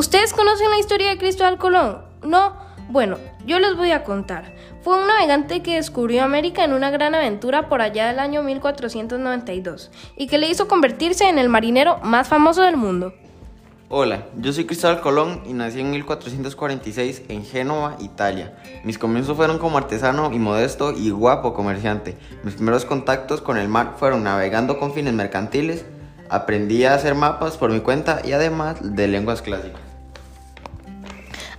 ¿Ustedes conocen la historia de Cristóbal Colón? ¿No? Bueno, yo les voy a contar. Fue un navegante que descubrió América en una gran aventura por allá del año 1492 y que le hizo convertirse en el marinero más famoso del mundo. Hola, yo soy Cristóbal Colón y nací en 1446 en Génova, Italia. Mis comienzos fueron como artesano y modesto y guapo comerciante. Mis primeros contactos con el mar fueron navegando con fines mercantiles, aprendí a hacer mapas por mi cuenta y además de lenguas clásicas.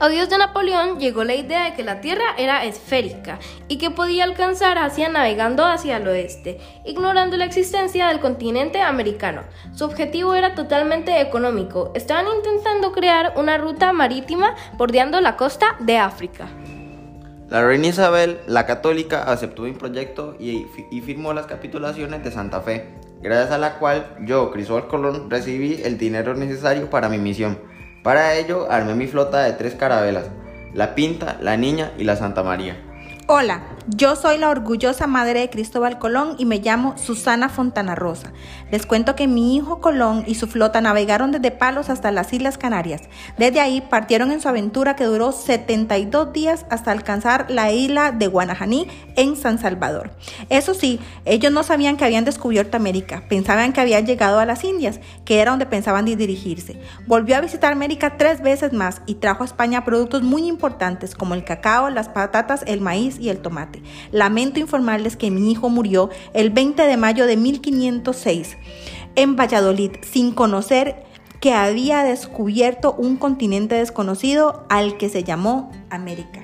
A Dios de Napoleón llegó la idea de que la Tierra era esférica y que podía alcanzar Asia navegando hacia el oeste, ignorando la existencia del continente americano. Su objetivo era totalmente económico. Estaban intentando crear una ruta marítima bordeando la costa de África. La reina Isabel, la católica, aceptó mi proyecto y, y firmó las capitulaciones de Santa Fe, gracias a la cual yo, Cristóbal Colón, recibí el dinero necesario para mi misión. Para ello armé mi flota de tres carabelas, la Pinta, la Niña y la Santa María. Hola, yo soy la orgullosa madre de Cristóbal Colón y me llamo Susana Fontana Rosa. Les cuento que mi hijo Colón y su flota navegaron desde Palos hasta las Islas Canarias. Desde ahí partieron en su aventura que duró 72 días hasta alcanzar la isla de Guanajaní en San Salvador. Eso sí, ellos no sabían que habían descubierto América, pensaban que habían llegado a las Indias, que era donde pensaban dirigirse. Volvió a visitar América tres veces más y trajo a España productos muy importantes como el cacao, las patatas, el maíz y el tomate. Lamento informarles que mi hijo murió el 20 de mayo de 1506 en Valladolid sin conocer que había descubierto un continente desconocido al que se llamó América.